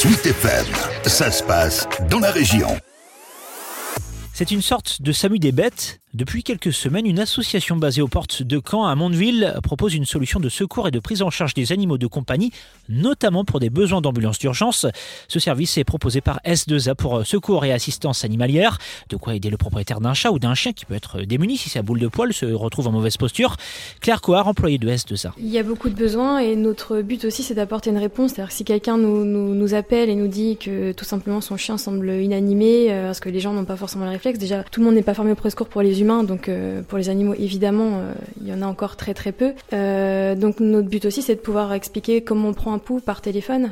Sweet FM, ça se passe dans la région. C'est une sorte de SAMU des bêtes. Depuis quelques semaines, une association basée aux portes de Caen à Mondeville propose une solution de secours et de prise en charge des animaux de compagnie, notamment pour des besoins d'ambulance d'urgence. Ce service est proposé par S2A pour secours et assistance animalière, de quoi aider le propriétaire d'un chat ou d'un chien qui peut être démuni si sa boule de poil se retrouve en mauvaise posture. Claire Coard, employée de S2A. Il y a beaucoup de besoins et notre but aussi c'est d'apporter une réponse. C'est-à-dire que si quelqu'un nous, nous, appelle et nous dit que tout simplement son chien semble inanimé, euh, parce que les gens n'ont pas forcément le réflexe, Déjà, tout le monde n'est pas formé au pré pour les humains, donc euh, pour les animaux, évidemment, euh, il y en a encore très très peu. Euh, donc notre but aussi, c'est de pouvoir expliquer comment on prend un pouls par téléphone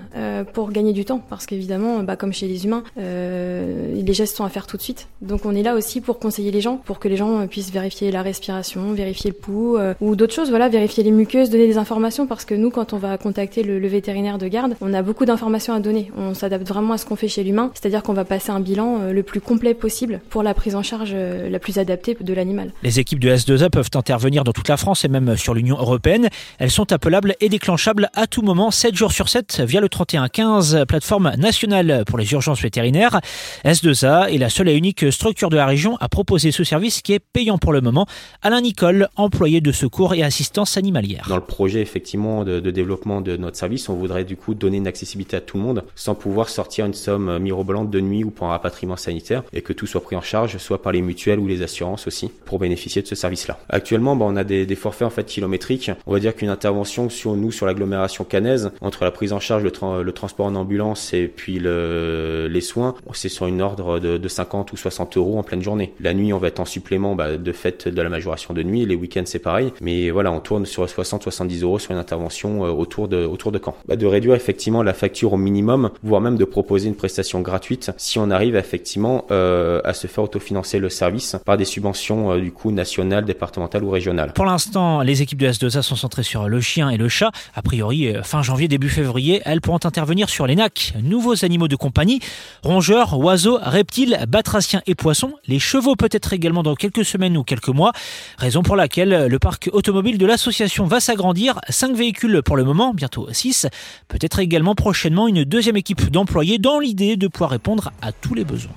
pour gagner du temps, parce qu'évidemment, bah, comme chez les humains, les gestes sont à faire tout de suite. Donc on est là aussi pour conseiller les gens, pour que les gens puissent vérifier la respiration, vérifier le pouls, ou d'autres choses, voilà, vérifier les muqueuses, donner des informations, parce que nous, quand on va contacter le, vétérinaire de garde, on a beaucoup d'informations à donner. On s'adapte vraiment à ce qu'on fait chez l'humain, c'est-à-dire qu'on va passer un bilan le plus complet possible pour la prise en charge la plus adaptée de l'animal. Les équipes de S2A peuvent intervenir dans toute la France et même sur l'Union européenne. Elles sont appelables et déclenchables à tout moment, 7 jours sur 7, via le 3115, plateforme nationale pour les urgences vétérinaires. S2A est la seule et unique structure de la région à proposer ce service qui est payant pour le moment. Alain Nicole, employé de secours et assistance animalière. Dans le projet effectivement de, de développement de notre service, on voudrait du coup donner une accessibilité à tout le monde sans pouvoir sortir une somme mirobolante de nuit ou pour un rapatriement sanitaire et que tout soit pris en charge soit par les mutuelles ou les assurances aussi, pour bénéficier de ce service-là. Actuellement, bah, on a des, forfaits en fait kilométriques. On va dire qu'une intervention sur nous sur l'agglomération canaise, entre la prise en charge, le, transport en ambulance et puis le, les soins, c'est sur une ordre de, de, 50 ou 60 euros en pleine journée. La nuit, on va être en supplément bah, de fait de la majoration de nuit. Les week-ends, c'est pareil. Mais voilà, on tourne sur 60-70 euros sur une intervention euh, autour de autour de Caen. Bah, de réduire effectivement la facture au minimum, voire même de proposer une prestation gratuite si on arrive effectivement euh, à se faire autofinancer financer le service par des subventions euh, du coup nationales, départementales ou régionales. Pour l'instant, les équipes de S2A sont centrées sur le chien et le chat. A priori, euh, fin janvier, début février, elles pourront intervenir sur les NAC, nouveaux animaux de compagnie, rongeurs, oiseaux, reptiles, batraciens et poissons. Les chevaux peut-être également dans quelques semaines ou quelques mois. Raison pour laquelle le parc automobile de l'association va s'agrandir. 5 véhicules pour le moment, bientôt 6. Peut-être également prochainement une deuxième équipe d'employés dans l'idée de pouvoir répondre à tous les besoins.